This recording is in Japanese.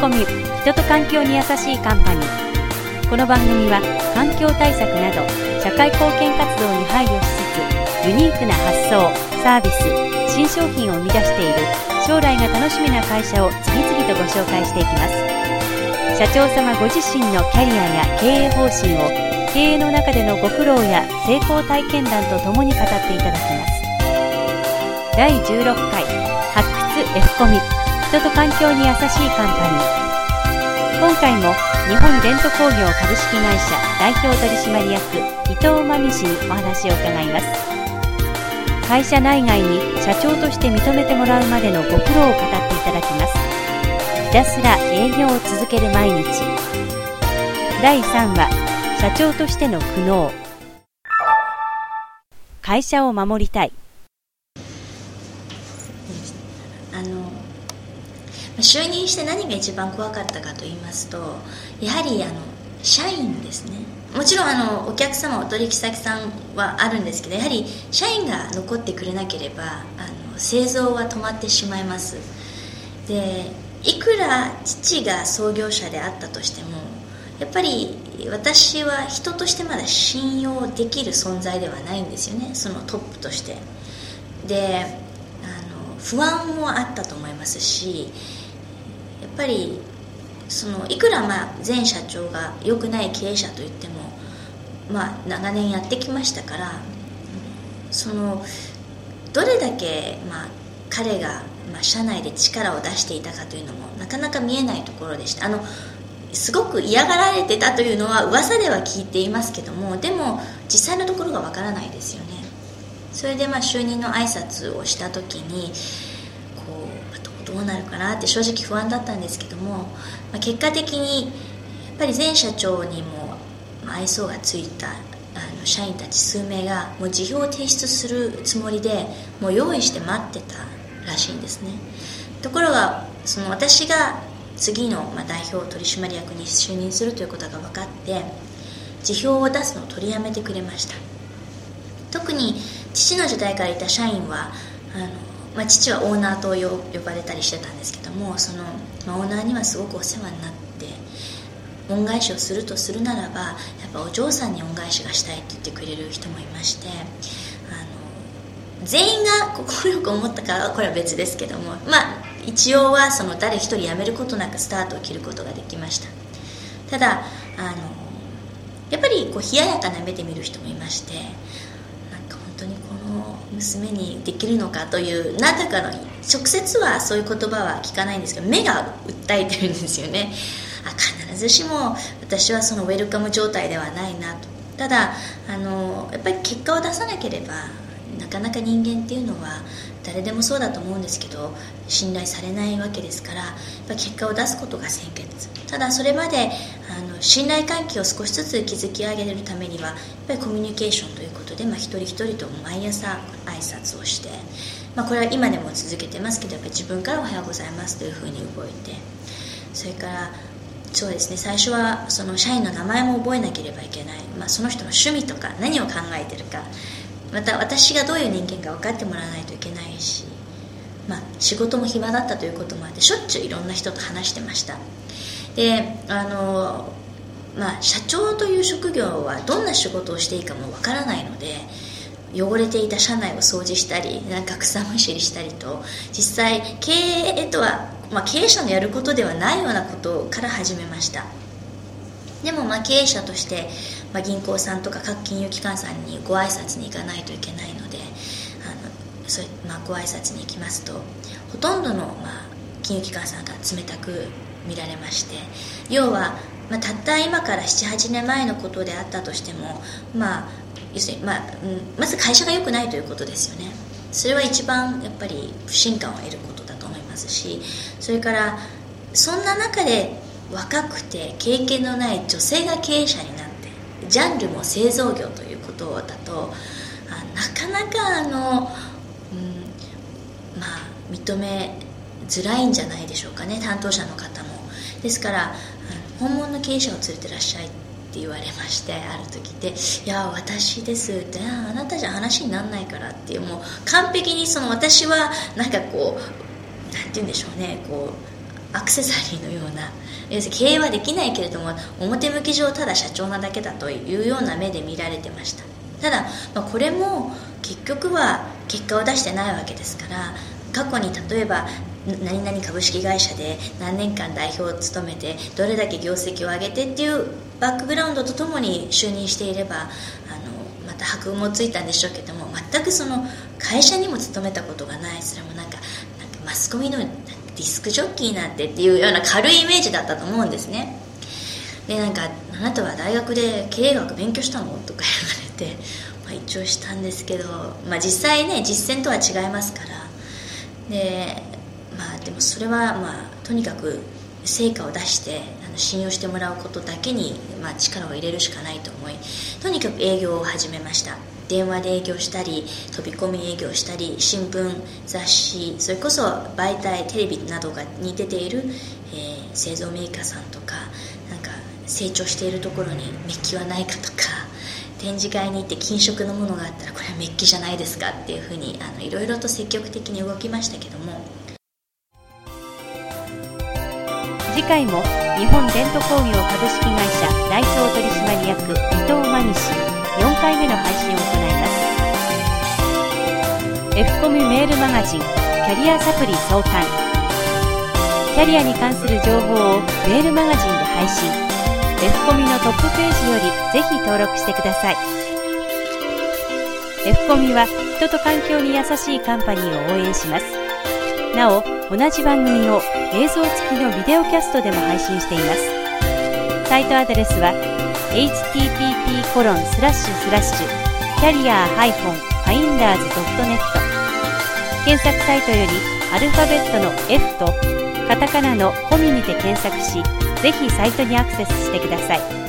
コミ人と環境に優しいカンパニー。この番組は環境対策など社会貢献活動に配慮しつつユニークな発想サービス新商品を生み出している将来が楽しみな会社を次々とご紹介していきます。社長様ご自身のキャリアや経営方針を経営の中でのご苦労や成功体験談とともに語っていただきます。第16回発掘 F コミ。人と環境に優しいカンパニー。今回も日本伝統工業株式会社代表取締役伊藤真美氏にお話を伺います。会社内外に社長として認めてもらうまでのご苦労を語っていただきます。ひたすら営業を続ける毎日。第3話社長としての苦悩。会社を守りたいあの就任して何が一番怖かったかと言いますとやはりあの社員ですね。もちろんあのお客様お取引先さんはあるんですけどやはり社員が残ってくれなければあの製造は止まってしまいます。でいくら父が創業者であったとしてもやっぱり私は人としてまだ信用できる存在ではないんですよね。そのトップとして。であの不安もあったと思いますしぱりそのいくらまあ前社長が良くない経営者といっても、まあ、長年やってきましたからそのどれだけ、まあ、彼が、まあ、社内で力を出していたかというのもなかなか見えないところでした。あのすごく嫌がられてたというのは噂では聞いていますけどもでも実際のところがわからないですよね。それでまあ就任の挨拶をした時にこうどうなるかなって正直不安だったんですけども、まあ、結果的にやっぱり前社長にも愛想がついたあの社員たち数名がもう辞表を提出するつもりでもう用意して待ってたらしいんですね。ところがその私が次の、ま、代表取締役に就任するということが分かって辞表を出すのを取りやめてくれました。特に父の時代からいた社員はあの、まあ、父はオーナーと呼ばれたりしてたんですけどもその、まあ、オーナーにはすごくお世話になって恩返しをするとするならばやっぱお嬢さんに恩返しがしたいって言ってくれる人もいましてあの全員が快く思ったかはこれは別ですけどもまあ一応はその誰一人辞めることなくスタートを切ることができました。ただあのやっぱりこう冷ややかな目で見る人もいまして娘にできるのかという何だかの直接はそういう言葉は聞かないんですけど目が訴えてるんですよね。あ必ずしも私はそのウェルカム状態ではないなと。ただあのやっぱり結果を出さなければなかなか人間っていうのは誰でもそうだと思うんですけど信頼されないわけですからやっぱ結果を出すことが先決。ただそれまであの信頼関係を少しずつ築き上げるためにはやっぱりコミュニケーションということで、まあ、一人一人と毎朝挨拶をして、まあ、これは今でも続けてますけどやっぱり自分から「おはようございます」というふうに動いてそれからそうですね最初はその社員の名前も覚えなければいけない、まあ、その人の趣味とか何を考えてるかまた私がどういう人間か分かってもらわないといけないし、まあ、仕事も暇だったということもあってしょっちゅういろんな人と話してました。であの、まあ、社長という職業はどんな仕事をしていいかも分からないので汚れていた社内を掃除したりなんか草むしりしたりと実際経営とは、まあ、経営者のやることではないようなことから始めました。でもまあ経営者としてまあ、銀行さんとか各金融機関さんにご挨拶に行かないといけないのであのそれ、まあ、ご挨拶に行きますとほとんどの、まあ、金融機関さんが冷たく見られまして要は、まあ、たった今から78年前のことであったとしても、まあ要するにまあ、まず会社が良くないということですよね。それは一番やっぱり不信感を得ることだと思いますしそれからそんな中で若くて経験のない女性が経営者になってジャンルも製造業ということだとなかなかあの、うん、まあ認めづらいんじゃないでしょうかね。担当者の方も。ですから本物の経営者を連れてらっしゃいって言われましてある時で「いや私です」って「あなたじゃ話にならないから」っていうもう完璧にその私はなんかこうなんて言うんでしょうねこうアクセサリーのような要するに経営はできないけれども表向き上ただ社長なだけだというような目で見られてました。ただ、まあ、これも結局は結果を出してないわけですから過去に例えば何々株式会社で何年間代表を務めてどれだけ業績を上げてっていうバックグラウンドとともに就任していればあのまた箔もついたんでしょうけども全くその会社にも勤めたことがないそれもなんかなんかマスコミのディスクジョッキーなんてっていうような軽いイメージだったと思うんですねでなんか「あなたは大学で経営学勉強したの?」とか言われて、まあ、一応したんですけど、まあ、実際ね実践とは違いますからでまあでもそれはまあとにかく成果を出してあの信用してもらうことだけに、まあ、力を入れるしかないと思いとにかく営業を始めました。電話で営業したり飛び込み営業したり新聞雑誌それこそ媒体テレビなどがに出ている、えー、製造メーカーさんとかなんか成長しているところにメッキはないかとか展示会に行って金色のものがあったらこれはメッキじゃないですかっていうふうにあのいろいろと積極的に動きましたけども次回も日本伝統工業株式会社代表取締役伊藤真西4回目の配信を行います。F コミメールマガジンキャリアサプリ創刊。キャリアに関する情報をメールマガジンで配信。F コミのトップページよりぜひ登録してください。F コミは人と環境に優しいカンパニーを応援します。なお同じ番組を映像付きのビデオキャストでも配信しています。サイトアドレスは http コロンスラッシュスラッシュキャリア -finders.net 検索サイトよりアルファベットの F とカタカナのコミにて検索しぜひサイトにアクセスしてください。